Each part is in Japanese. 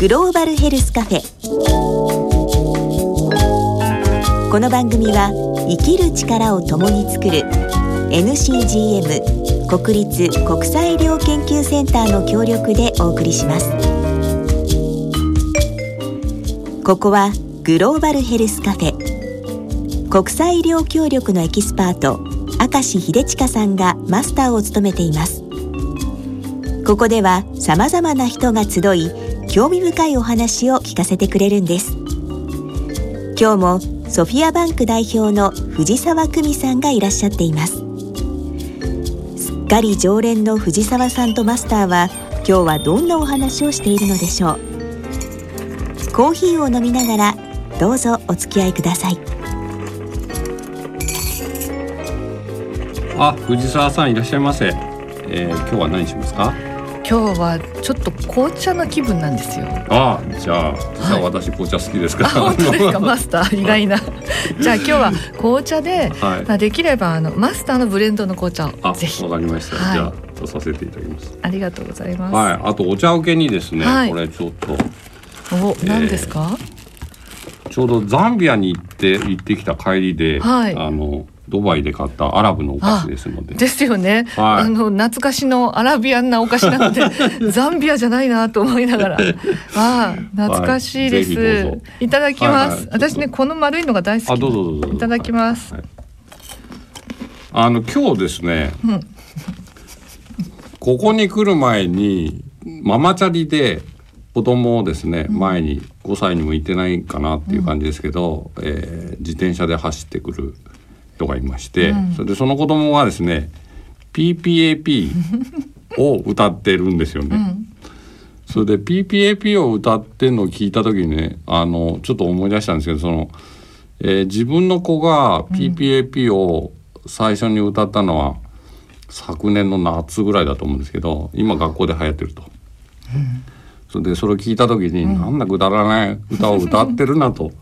グローバルヘルスカフェ。この番組は生きる力を共に作る NCGM 国立国際医療研究センターの協力でお送りします。ここはグローバルヘルスカフェ。国際医療協力のエキスパート明石秀親さんがマスターを務めています。ここでは様々な人が集い興味深いお話を聞かせてくれるんです今日もソフィアバンク代表の藤沢久美さんがいらっしゃっていますすっかり常連の藤沢さんとマスターは今日はどんなお話をしているのでしょうコーヒーを飲みながらどうぞお付き合いくださいあ、藤沢さんいらっしゃいませ。えー、今日は何しますか？今日はちょっと紅茶の気分なんですよ。あ、じゃあ、じゃあ私紅茶好きですから。本当ですか、マスター意外な。じゃあ今日は紅茶で、はい、できればあのマスターのブレンドの紅茶をぜひ。わかりました。はい、じゃあとさせていただきます。ありがとうございます。はい、あとお茶受けにですね、はい、これちょっと。お、何ですか、えー、ちょうどザンビアに行って行ってきた帰りで、はい、あの。ドバイで買ったアラブのお菓子ですので。ですよね。はい、あの懐かしのアラビアンなお菓子なので ザンビアじゃないなと思いながら。ああ懐かしいです、はい。いただきます。はいはい、私ねこの丸いのが大好き。あどうぞどうぞいただきます。あの今日ですね。うん、ここに来る前にママチャリで子供をですね、前に5歳にも行ってないかなっていう感じですけど、うん、えー、自転車で走ってくる。人がいまして、うん、それでその子供がですね PPAP を歌ってるんですよね。うん、それで PPAP を歌ってんのを聞いた時にねあのちょっと思い出したんですけどその、えー、自分の子が PPAP を最初に歌ったのは、昨年の夏ぐらいだと思うんですけど今学校で流行ってると。うん、それでそれを聞いた時に、うん、なんだくだらない歌を歌ってるなと。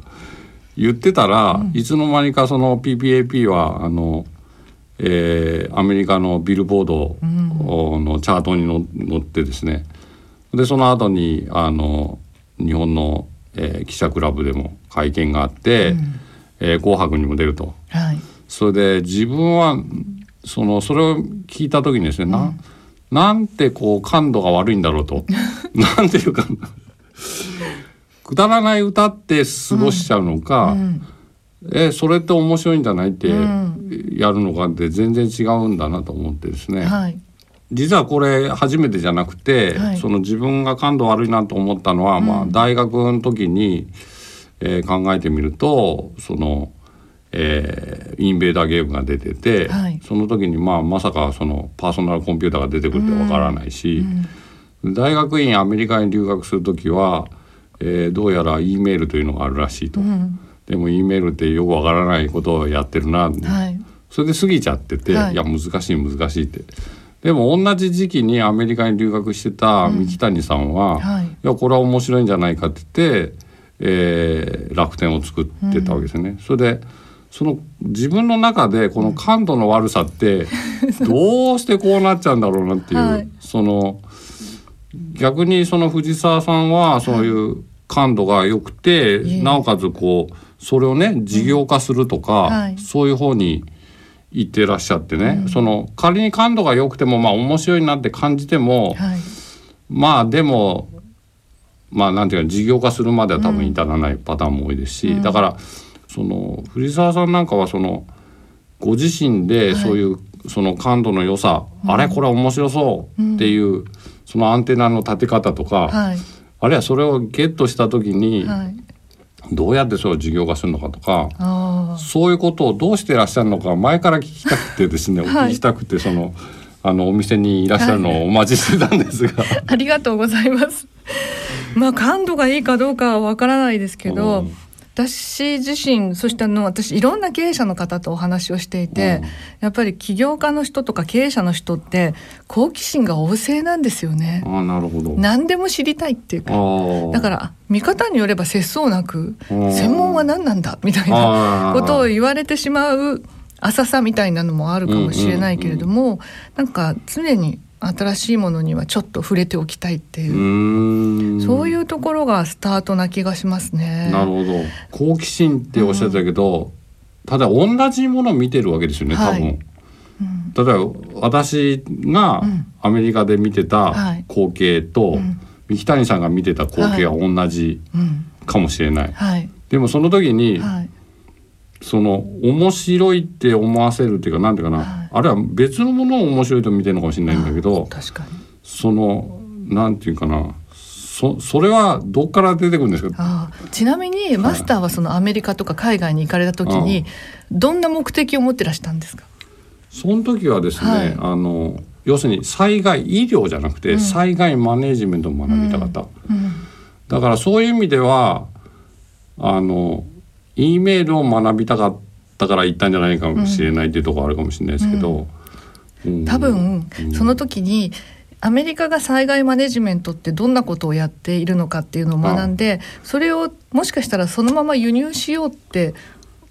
言ってたら、うん、いつの間にかその PPAP はあの、えー、アメリカのビルボードのチャートに乗ってですね。でその後にあの日本の、えー、記者クラブでも会見があって、うん、えー、紅白にも出ると、はい、それで自分はそのそれを聞いた時にですね、うん、ななんてこう感度が悪いんだろうと。なんていうかくだらない歌って過ごしちゃうのか、うん、えそれって面白いんじゃないってやるのかって全然違うんだなと思ってですね、はい、実はこれ初めてじゃなくて、はい、その自分が感度悪いなと思ったのは、うん、まあ、大学の時に、えー、考えてみるとその。えー、インベーダーゲームが出てて、はい、その時に、まあ、まさかそのパーソナルコンピューターが出てくるってわからないし、うん、大学院アメリカに留学する時はえー、どうやら E メールというのがあるらしいと、うん、でも E メールってよくわからないことをやってるな、はい、それで過ぎちゃってて、はい、いや難しい難しいって。でも同じ時期にアメリカに留学してた三木谷さんは、うんはい、いやこれは面白いんじゃないかって言って、えー、楽天を作ってたわけですよね。うん、それでその自分の中でこの感度の悪さってどうしてこうなっちゃうんだろうなっていう、はい、その逆にその藤沢さんはそういう感度が良くて、なおかつこうそれをね事業化するとか、はい、そういう方に行ってらっしゃってね、うん、その仮に感度が良くてもまあ面白いなって感じても、はい、まあでもまあなんていうか事業化するまでは多分至らないパターンも多いですし、うん、だからその藤沢さんなんかはそのご自身でそういう、その感度の良さ、あれこれ面白そうっていう、そのアンテナの立て方とか、はいあるいはそれをゲットした時に、はい、どうやってそれを事業化するのかとかそういうことをどうしていらっしゃるのか前から聞きたくてですね、お聞きしたくてそのあのお店にいらっしゃるのをお待ちしてたんですが、はい、ありがとうございます。まあ感度がいいかどうかはわからないですけど、うん私自身そしてあの私いろんな経営者の方とお話をしていて、うん、やっぱり起業家の人とか経営者の人って好奇心が旺盛なんですよね。あなるほど。何でも知りたいっていうか。だから見方によれば節操なく専門は何なんだみたいなことを言われてしまう浅さみたいなのもあるかもしれないけれども、うんうんうん、なんか常に新しいものにはちょっと触れておきたいっていう。うそういうところがスタートな気がしますね。なるほど。好奇心っておっしゃってたけど、うん、ただ同じものを見てるわけですよね多分。はいうん、例えば私がアメリカで見てた光景と、三木谷さんが見てた光景は同じかもしれない。はい、でもその時に、はいその面白いって思わせるっていうかなんていうかな、はい、あるいは別のものを面白いと見てるのかもしれないんだけど確かに。そのなんていうかなそそれはどっから出てくるんですか？ちなみにマスターはそのアメリカとか海外に行かれた時にどんな目的を持ってらしたんですか？その時はですね、はい、あの要するに災害医療じゃなくて、災害マネジメントを学びたかった、うん。うん、だからそういう意味ではあの E メールを学びたかったから行ったんじゃないかもしれないっていうところあるかもしれないですけど、多分、その時にアメリカが災害マネジメントってどんなことをやっているのかっていうのを学んでそれをもしかしたらそのまま輸入しようって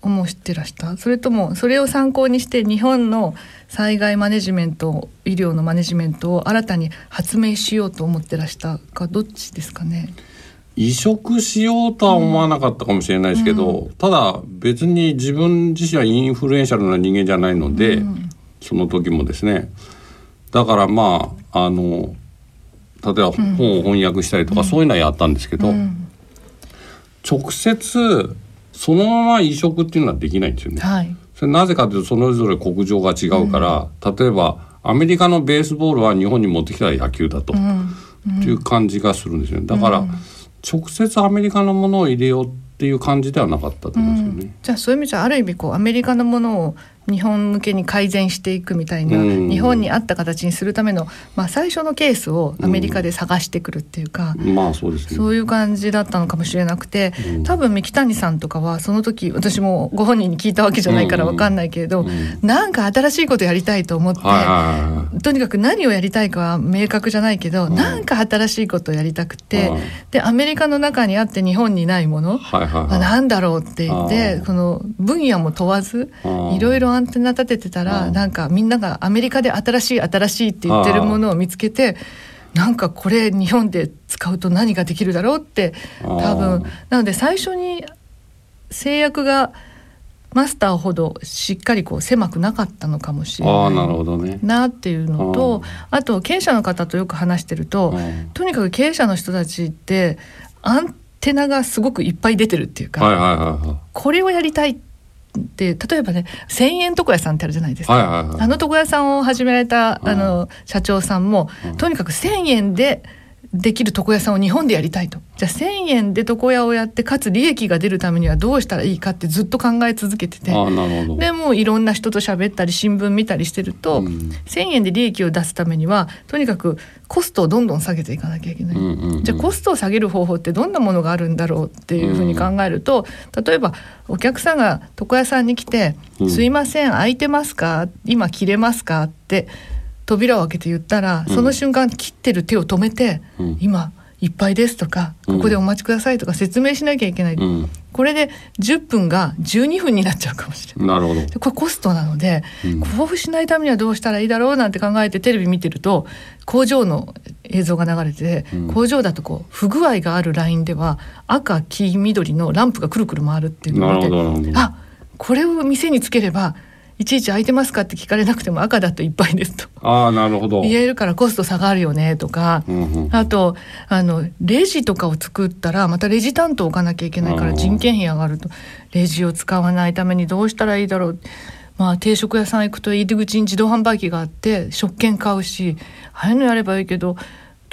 思ってらした？それともそれを参考にして日本の災害マネジメント医療のマネジメントを新たに発明しようと思ってらしたかどっちですかね？移植しようとは思わなかったかもしれないですけど、うん、ただ別に自分自身はインフルエンシャルな人間じゃないので、うん、その時もですね。だからまああの例えば本を翻訳したりとか、そういうのはやったんですけど、直接そのまま移植っていうのはできないんですよね。はい、それなぜかというとそれぞれ国情が違うから、例えばアメリカのベースボールは日本に持ってきたら野球だと、っていう感じがするんですよね。だから、直接アメリカのものを入れようっていう感じではなかったと思うんですよね。うん、じゃあそういう意味じゃある意味こうアメリカのものを日本向けに改善していくみたいな、うん、日本に合った形にするための、まあ、最初のケースをアメリカで探してくるっていうか、うん、まあそうです、ね、そういう感じだったのかもしれなくて、うん、多分三木谷さんとかはその時私もご本人に聞いたわけじゃないから分かんないけれど、うん、なんか新しいことやりたいと思って、とにかく何をやりたいかは明確じゃないけど、うん、なんか新しいことをやりたくて、でアメリカの中にあって日本にないもの、はいはいはい、なんだろうって言ってこの分野も問わずいろいろアンテナ立ててたら、なんかみんながアメリカで新しい新しいって言ってるものを見つけてなんかこれ日本で使うと何ができるだろうって多分。なので最初に制約がマスターほどしっかりこう狭くなかったのかもしれないなっていうのとあと経営者の方とよく話してるととにかく経営者の人たちってアンテナがすごくいっぱい出てるっていうか、これをやりたいってで例えばね1,000円床屋さんってあるじゃないですか、はいはいはい、あの床屋さんを始められたあの社長さんも、うん、とにかく1,000円でできる床屋さんを日本でやりたいと。じゃあ1,000円で床屋をやってかつ利益が出るためにはどうしたらいいかってずっと考え続けてて。でもいろんな人と喋ったり新聞見たりしてると、うん、1,000円で利益を出すためにはとにかくコストをどんどん下げていかなきゃいけない、うんうんうん、じゃあコストを下げる方法ってどんなものがあるんだろうっていうふうに考えると、例えばお客さんが床屋さんに来て「すいません空いてますか？今切れますか?」って扉を開けて言ったら、その瞬間切ってる手を止めて、うん、今いっぱいですとかここでお待ちくださいとか説明しなきゃいけない、うん、これで10分が12分になっちゃうかもしれない。なるほど。これコストなので、うん、交付しないためにはどうしたらいいだろうなんて考えてテレビ見てると工場の映像が流れて、うん、工場だとこう不具合があるラインでは赤黄緑のランプがくるくる回るっていうのを見てあこれを店につければいちいち空いてますかって聞かれなくても赤だといっぱいですと。あなるほど。言えるからコスト下がるよねとか、うんうん、あとあのレジとかを作ったらまたレジ担当置かなきゃいけないから人件費上がると。レジを使わないためにどうしたらいいだろう。まあ定食屋さん行くと入り口に自動販売機があって食券買うしああいうのやればいいけど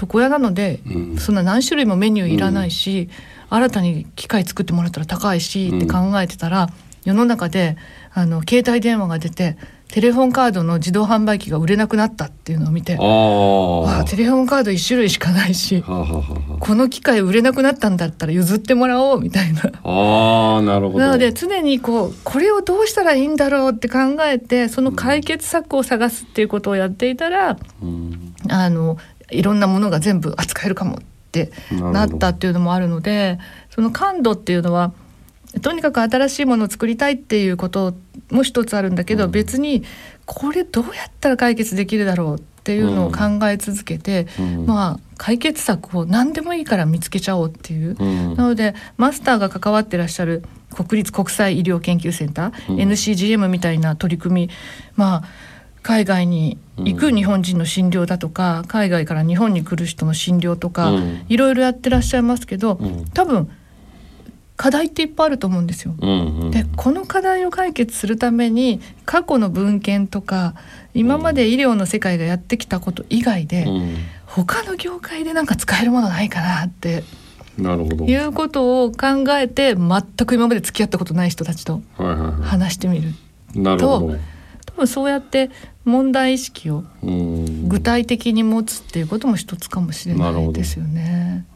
床屋なので、うん、そんな何種類もメニューいらないし、うん、新たに機械作ってもらったら高いしって考えてたら、うん、世の中であの携帯電話が出てテレホンカードの自動販売機が売れなくなったっていうのを見てああテレホンカード1種類しかないしこの機械売れなくなったんだったら譲ってもらおうみたいな。あなるほど。なので常にこうこれをどうしたらいいんだろうって考えてその解決策を探すっていうことをやっていたら、うん、あのいろんなものが全部扱えるかもってなったっていうのもあるのでその感度っていうのはとにかく新しいものを作りたいっていうことも一つあるんだけど、うん。別にこれどうやったら解決できるだろうっていうのを考え続けて、うん。まあ解決策を何でもいいから見つけちゃおうっていう。うん。なのでマスターが関わってらっしゃる国立国際医療研究センター、うん。NCGM みたいな取り組みまあ海外に行く日本人の診療だとか、海外から日本に来る人の診療とか、うん。いろいろやってらっしゃいますけど、うん。多分課題っていっぱいあると思うんですよ。うんうんでこの課題を解決するために過去の文献とか今まで医療の世界がやってきたこと以外で、うん他の業界でなんか使えるものないかなってなるほど。いうことを考えて全く今まで付き合ったことない人たちと話してみるい。なるほど。多分そうやって問題意識をうん具体的に持つっていうことも一つかもしれないですよね。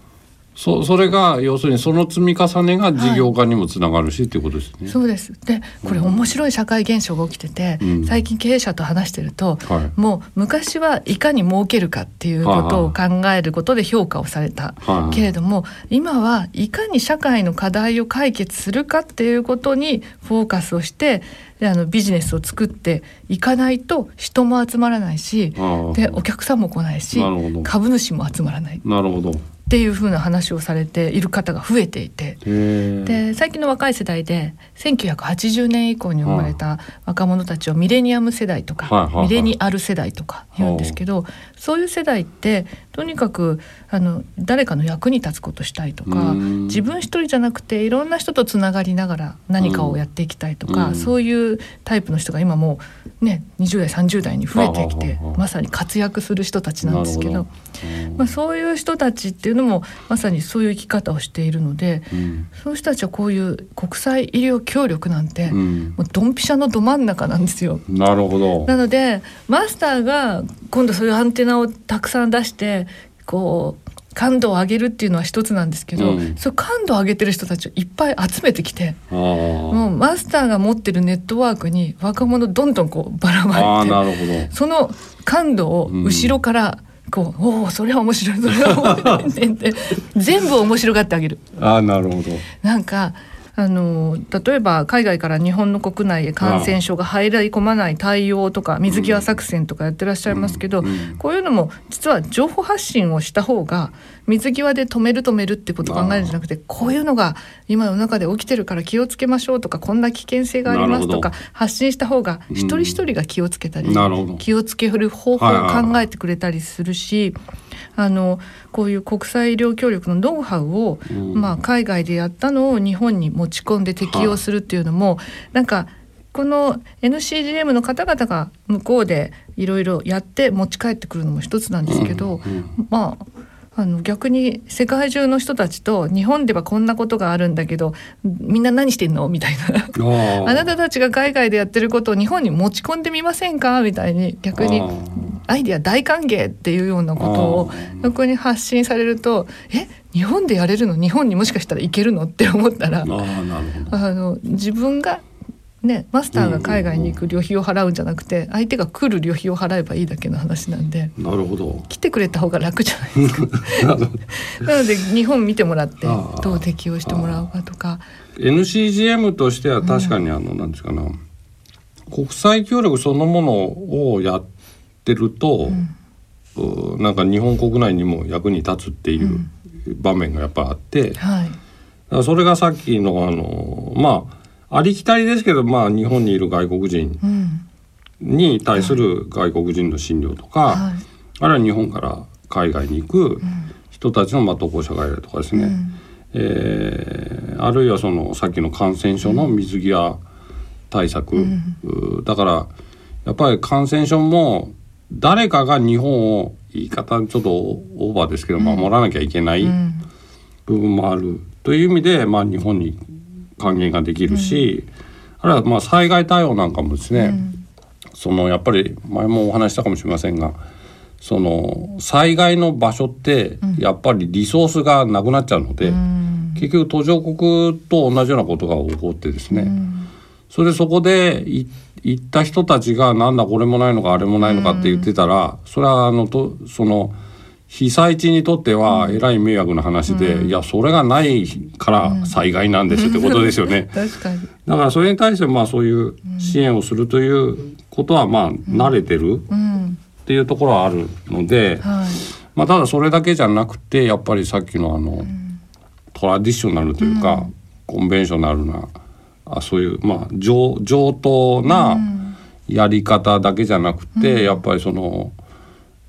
そそれが要するにその積み重ねが事業化にもつながるしっていうことですね。そうです。でこれ面白い社会現象が起きてて、うん。最近経営者と話してると、はい。もう昔はいかに儲けるかっていうことを考えることで評価をされた、はいはい。けれども今はいかに社会の課題を解決するかっていうことにフォーカスをしてであのビジネスを作っていかないと人も集まらないしでお客さんも来ないし株主も集まらない。っなるほど。ていうふうな話をされている方が増えていて。で最近の若い世代で1980年以降に生まれた若者たちをミレニアム世代とか、ミレニアル世代とか言うんですけど、そういう世代ってとにかくあの誰かの役に立つことしたいとかうん。自分一人じゃなくていろんな人とつながりながら何かをやっていきたいとか、うん。そういうタイプの人が今もうね20代30代に増えてきてまさに活躍する人たちなんですけどまあ、そういう人たちっていうのもまさにそういう生き方をしているので。うんそういう人たちはこういう国際医療協力なんて、うんもうドンピシャのど真ん中なんですよ。なるほど。なのでマスターが今度そういうアンテナをたくさん出してこう感度を上げるっていうのは一つなんですけど、うんそう感度を上げてる人たちをいっぱい集めてきてあもうマスターが持ってるネットワークに若者どんどんこうばらまいて。その感度を後ろからこう、おおそれは面白いそれは面白い全部面白がってあげる。ああなるほど。なんかあの例えば海外から日本の国内へ感染症が入り込まない対応とか水際作戦とかやってらっしゃいますけど、こういうのも実は情報発信をした方が水際で止める止めるってことを考えるんじゃなくてこういうのが今の中で起きてるから気をつけましょうとかこんな危険性がありますとか発信した方がうん。一人一人が気をつけたり、気をつける方法を考えてくれたりするし、あのこういう国際医療協力のノウハウを、うん。まあ、海外でやったのを日本に持ち込んで適用するっていうのも、なんかこの NCGM の方々が向こうでいろいろやって持ち帰ってくるのも一つなんですけど、うんまああの逆に世界中の人たちと日本ではこんなことがあるんだけどみんな何してんのみたいな。あなたたちが海外でやってることを日本に持ち込んでみませんかみたいに逆にアイデア大歓迎っていうようなことを逆に発信されるとえ日本でやれるの？日本にもしかしたらいけるの？って思ったらあの自分がねマスターが海外に行く旅費を払うんじゃなくて相手が来る旅費を払えばいいだけの話なんでなるほど。来てくれた方が楽じゃないですか？なので日本見てもらってどう適用してもらうかとか。NCGM としては確かにあの、なんですかな国際協力そのものをやってると、うなんか日本国内にも役に立つっていう場面がやっぱあって、だかはいらそれがさっきのあのまあありきたりですけど、まあ、日本にいる外国人うん。に対する外国人の診療とか、はい。あるいは日本から海外に行く人たちのまあ渡航者がいるとかですね、うん。えーあるいはそのさっきの感染症の水際対策、うだからやっぱり感染症も誰かが日本を言い方ちょっとオーバーですけど守らなきゃいけないうん。部分もあるという意味で、まあ、日本に還元ができるし、あるいはまあ災害対応なんかもですね、そのやっぱり前もお話ししたかもしれませんがその災害の場所ってやっぱりリソースがなくなっちゃうので、うん。結局途上国と同じようなことが起こってですね、それでそこでい行った人たちがなんだこれもないのかあれもないのかって言ってたら、それはあのとその被災地にとってはえらい迷惑な話で、うん、いやそれがないから災害なんですってことですよね。確かに。だからそれに対してまあそういう支援をするということはまあ慣れてるっていうところはあるので、はい、まあ、ただそれだけじゃなくてやっぱりさっきのあの、トラディショナルというか、コンベンショナルなあそういうまあ上上等なやり方だけじゃなくて、やっぱりその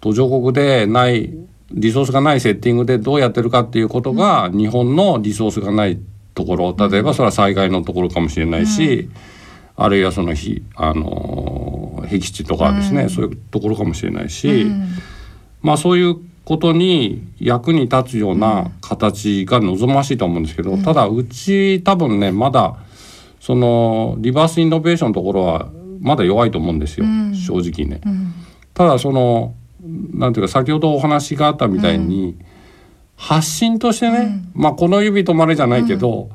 途上国でないリソースがないセッティングでどうやってるかっていうことが、日本のリソースがないところ例えばそれは災害のところかもしれないし、あるいはその日あの僻地とかですね、そういうところかもしれないし、まあそういうことに役に立つような形が望ましいと思うんですけど、ただうち多分ねまだそのリバースイノベーションのところはまだ弱いと思うんですよ、正直ね。ただそのなんていうか先ほどお話があったみたいに、うん、発信としてね、うん、まあこの指止まれじゃないけど、うん、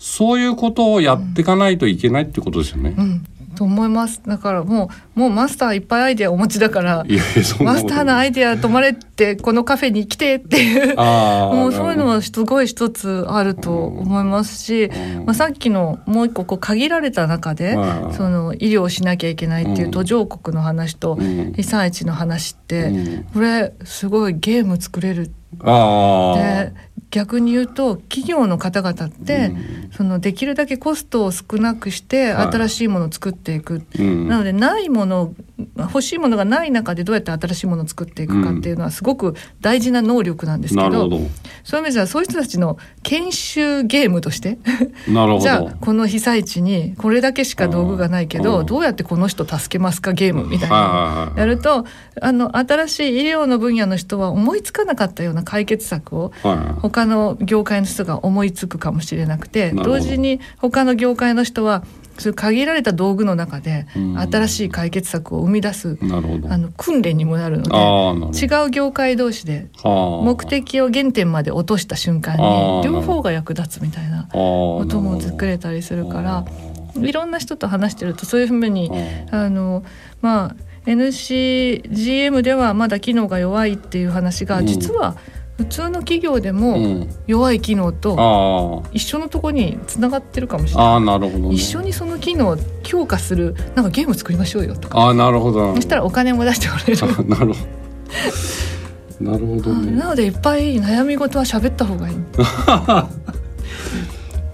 そういうことをやっていかないといけないってことですよね。と思います。だからもうもうマスターいっぱいアイデアお持ちだからマスターのアイデア止まれってこのカフェに来てっていうもうそういうのはすごい一つあると思いますし、まあ、さっきのもう一個こう限られた中でその医療をしなきゃいけないっていう途上国の話と被災地の話ってこれすごいゲーム作れるで逆に言うと企業の方々って、うん、そのできるだけコストを少なくして新しいものを作っていく、はい、なのでないもの欲しいものがない中でどうやって新しいものを作っていくかっていうのはすごく大事な能力なんですけどうん、そういう意味ではそういう人たちの研修ゲームとして じゃあこの被災地にこれだけしか道具がないけどどうやってこの人助けますかゲームみたいなやるとあの新しい医療の分野の人は思いつかなかったような解決策を他の業界の人が思いつくかもしれなくて同時に他の業界の人はそういう限られた道具の中で新しい解決策を生み出す、あの訓練にもなるので違う業界同士で目的を原点まで落とした瞬間に両方が役立つみたいなことも作れたりするからいろんな人と話してるとそういうふうにあのまあ NCGM ではまだ機能が弱いっていう話が実は、うん普通の企業でも弱い機能と一緒のとこにつながってるかもしれない。あなるほど、ね、一緒にその機能を強化するなんかゲーム作りましょうよとか。あなるほど。そしたらお金も出してもらえる。なるほど。なるほど、ね、なのでいっぱい悩み事は喋った方がいい。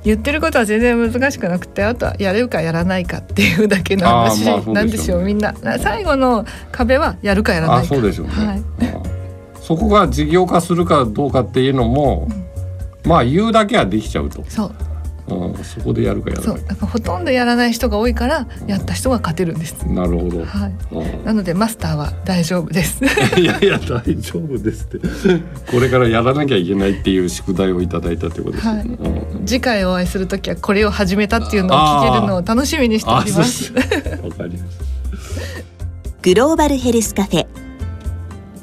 言ってることは全然難しくなくてあとはやるかやらないかっていうだけの話なんですよ、まあ、みんな最後の壁はやるかやらないかそうですよね、はいそこが事業化するかどうかっていうのも、うん、まあ言うだけはできちゃうと。そう。うん、そこでやるかやらない。そう。かほとんどやらない人が多いからやった人が勝てるんです、なるほど、はい、なのでマスターは大丈夫です。いやいや大丈夫ですって。これからやらなきゃいけないっていう宿題をいただいたってことです、ね、はい、うん、次回お会いする時はこれを始めたっていうのを聞けるのを楽しみにしております。わかりますグローバルヘルスカフェ